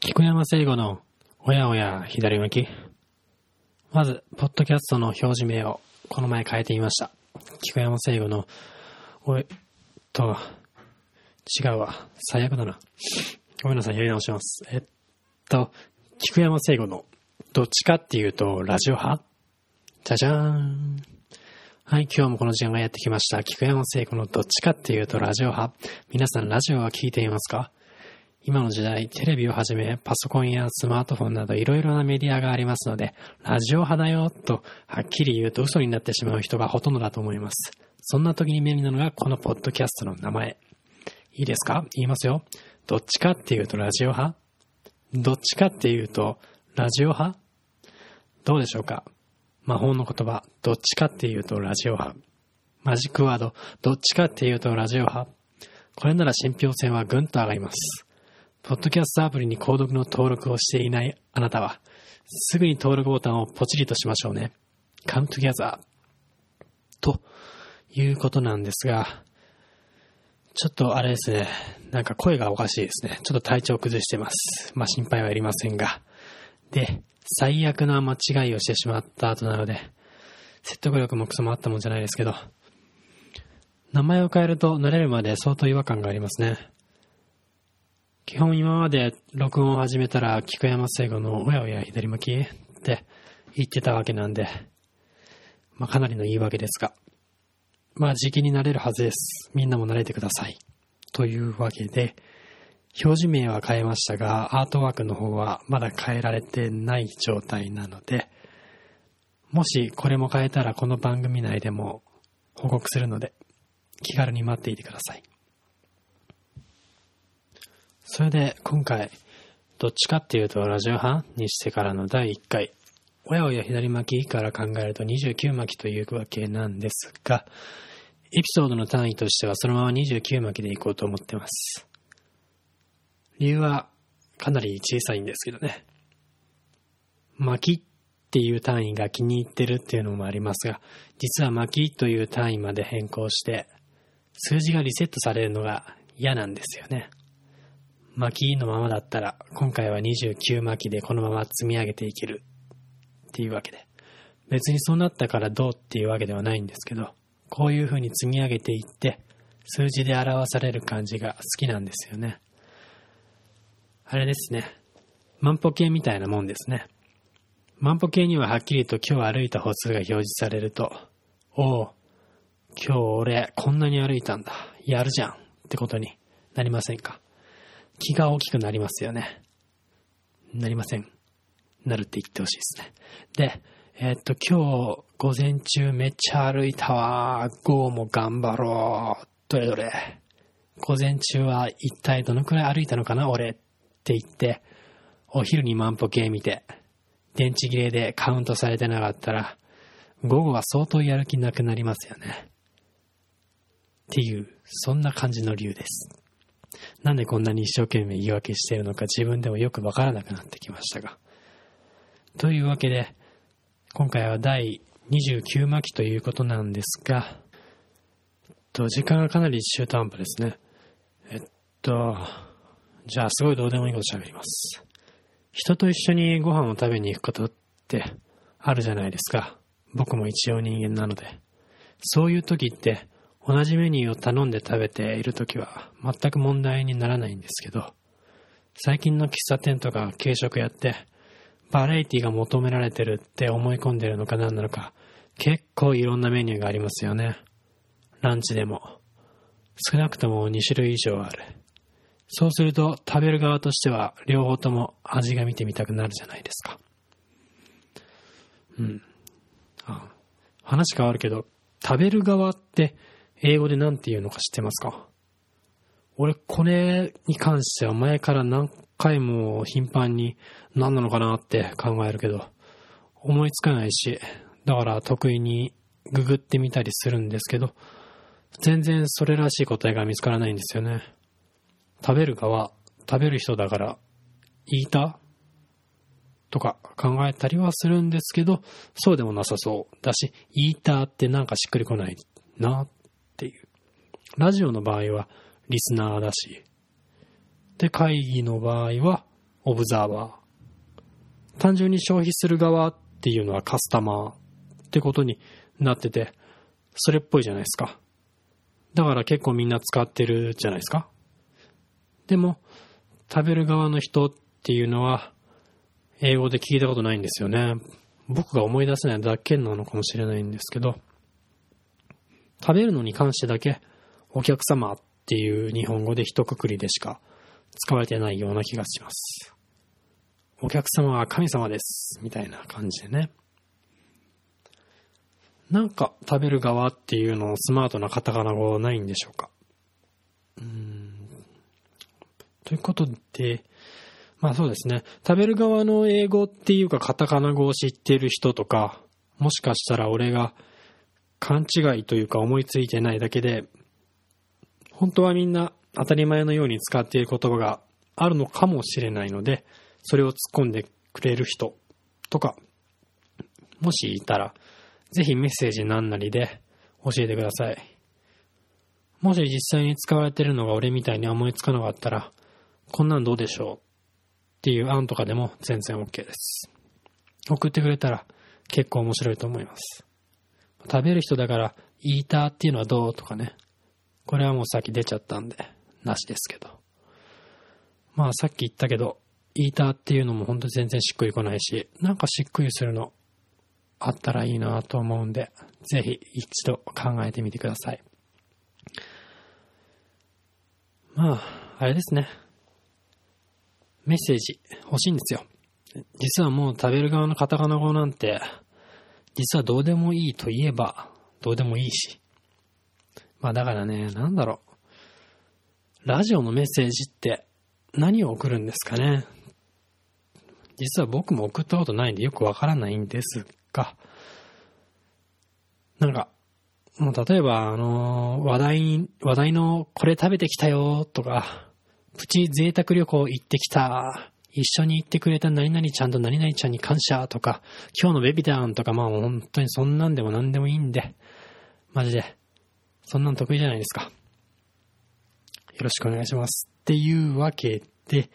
菊山聖吾のおやおや左向き。まず、ポッドキャストの表示名をこの前変えてみました。菊山聖吾の、おい、と、違うわ。最悪だな。ごめんなさい、やり直します。えっと、菊山聖吾の、どっちかっていうと、ラジオ派？じゃじゃーん。はい、今日もこの時間がやってきました。菊山聖子のどっちかっていうとラジオ派？皆さんラジオは聞いていますか？今の時代、テレビをはじめ、パソコンやスマートフォンなどいろいろなメディアがありますので、ラジオ派だよ、とはっきり言うと嘘になってしまう人がほとんどだと思います。そんな時に便利なのがこのポッドキャストの名前。いいですか？言いますよ。どっちかっていうとラジオ派？どっちかっていうとラジオ派？どうでしょうか？魔法の言葉、どっちかっていうとラジオ派。マジックワード、どっちかっていうとラジオ派。これなら信憑性はぐんと上がります。ポッドキャストアプリに購読の登録をしていないあなたは、すぐに登録ボタンをポチリとしましょうね。Come together. ということなんですが、ちょっとあれですね、なんか声がおかしいですね。ちょっと体調崩してます。まあ心配はいりませんが。で、最悪な間違いをしてしまった後なので、説得力もクソもあったもんじゃないですけど、名前を変えると慣れるまで相当違和感がありますね。基本今まで録音を始めたら、菊山聖吾のおやおや左向き？って言ってたわけなんで、まあかなりの言い訳ですが、まあ時期になれるはずです。みんなも慣れてください。というわけで、表示名は変えましたが、アートワークの方はまだ変えられてない状態なので、もしこれも変えたらこの番組内でも報告するので、気軽に待っていてください。それで今回、どっちかっていうとラジオ派にしてからの第1回、おやおや左巻きから考えると29巻きというわけなんですが、エピソードの単位としてはそのまま29巻きでいこうと思ってます。理由はかなり小さいんですけどね。巻きっていう単位が気に入ってるっていうのもありますが、実は巻きという単位まで変更して、数字がリセットされるのが嫌なんですよね。巻きのままだったら、今回は29巻きでこのまま積み上げていけるっていうわけで。別にそうなったからどうっていうわけではないんですけど、こういう風に積み上げていって、数字で表される感じが好きなんですよね。あれですね。万歩計みたいなもんですね。万歩計にははっきりと今日歩いた歩数が表示されると、おお、今日俺こんなに歩いたんだ。やるじゃん。ってことになりませんか気が大きくなりますよね。なりません。なるって言ってほしいですね。で、えーっと、今日午前中めっちゃ歩いたわ。午後も頑張ろう。どれどれ。午前中は一体どのくらい歩いたのかな俺って言って、お昼に万歩計見て、電池切れでカウントされてなかったら、午後は相当やる気なくなりますよね。っていう、そんな感じの理由です。なんでこんなに一生懸命言い訳しているのか自分でもよくわからなくなってきましたが。というわけで、今回は第29巻ということなんですが、えっと、時間がかなり中途半端ですね。えっと、じゃあすごいどうでもいいこと喋ります。人と一緒にご飯を食べに行くことってあるじゃないですか。僕も一応人間なので。そういう時って同じメニューを頼んで食べている時は全く問題にならないんですけど、最近の喫茶店とか軽食やってバラエティが求められてるって思い込んでるのか何なのか結構いろんなメニューがありますよね。ランチでも。少なくとも2種類以上ある。そうすると食べる側としては両方とも味が見てみたくなるじゃないですか。うん。あ話変わるけど、食べる側って英語で何て言うのか知ってますか？俺これに関しては前から何回も頻繁に何なのかなって考えるけど、思いつかないし、だから得意にググってみたりするんですけど、全然それらしい答えが見つからないんですよね。食べる側、食べる人だから、言いたとか考えたりはするんですけど、そうでもなさそうだし、言いたってなんかしっくりこないなっ。ラジオの場合はリスナーだし、で、会議の場合はオブザーバー。単純に消費する側っていうのはカスタマーってことになってて、それっぽいじゃないですか。だから結構みんな使ってるじゃないですか。でも、食べる側の人っていうのは、英語で聞いたことないんですよね。僕が思い出せないだけなのかもしれないんですけど、食べるのに関してだけ、お客様っていう日本語で一括りでしか使われてないような気がします。お客様は神様です。みたいな感じでね。なんか食べる側っていうのをスマートなカタカナ語ないんでしょうか。うん。ということで、まあそうですね。食べる側の英語っていうかカタカナ語を知ってる人とか、もしかしたら俺が勘違いというか思いついてないだけで、本当はみんな当たり前のように使っている言葉があるのかもしれないので、それを突っ込んでくれる人とか、もしいたら、ぜひメッセージ何なりで教えてください。もし実際に使われてるのが俺みたいに思いつかなかったら、こんなんどうでしょうっていう案とかでも全然 OK です。送ってくれたら結構面白いと思います。食べる人だから、イーターっていうのはどうとかね。これはもうさっき出ちゃったんで、なしですけど。まあさっき言ったけど、イーターっていうのも本当に全然しっくりこないし、なんかしっくりするのあったらいいなと思うんで、ぜひ一度考えてみてください。まあ、あれですね。メッセージ欲しいんですよ。実はもう食べる側のカタカナ語なんて、実はどうでもいいと言えば、どうでもいいし。まあだからね、なんだろう。ラジオのメッセージって何を送るんですかね。実は僕も送ったことないんでよくわからないんですが、なんか、もう例えば、あの、話題、話題のこれ食べてきたよとか、プチ贅沢旅行行ってきた、一緒に行ってくれた何々ちゃんと何々ちゃんに感謝とか、今日のベビタンとか、まあ本当にそんなんでも何でもいいんで、マジで、そんなん得意じゃないですか。よろしくお願いします。っていうわけで、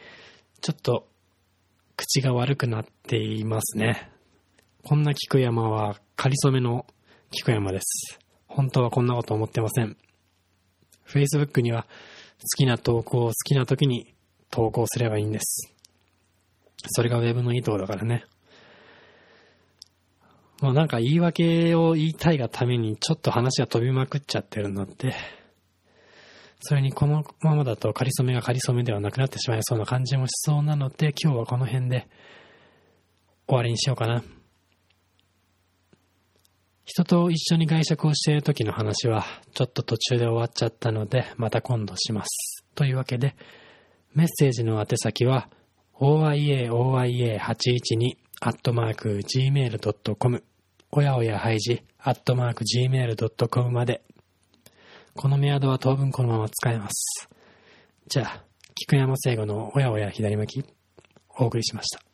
ちょっと、口が悪くなっていますね。こんな菊山は、かりそめの菊山です。本当はこんなこと思ってません。Facebook には好きな投稿を好きな時に投稿すればいいんです。それが Web のいいところだからね。もうなんか言い訳を言いたいがためにちょっと話が飛びまくっちゃってるので、それにこのままだと仮初めが仮初めではなくなってしまいそうな感じもしそうなので、今日はこの辺で終わりにしようかな。人と一緒に外食をしている時の話は、ちょっと途中で終わっちゃったので、また今度します。というわけで、メッセージの宛先は、oyaoya812 アットマーク gmail.com おやおやはいじアットマーク gmail.com まで。このメアドは当分このまま使えます。じゃあ、菊山聖子のおやおや左向き、お送りしました。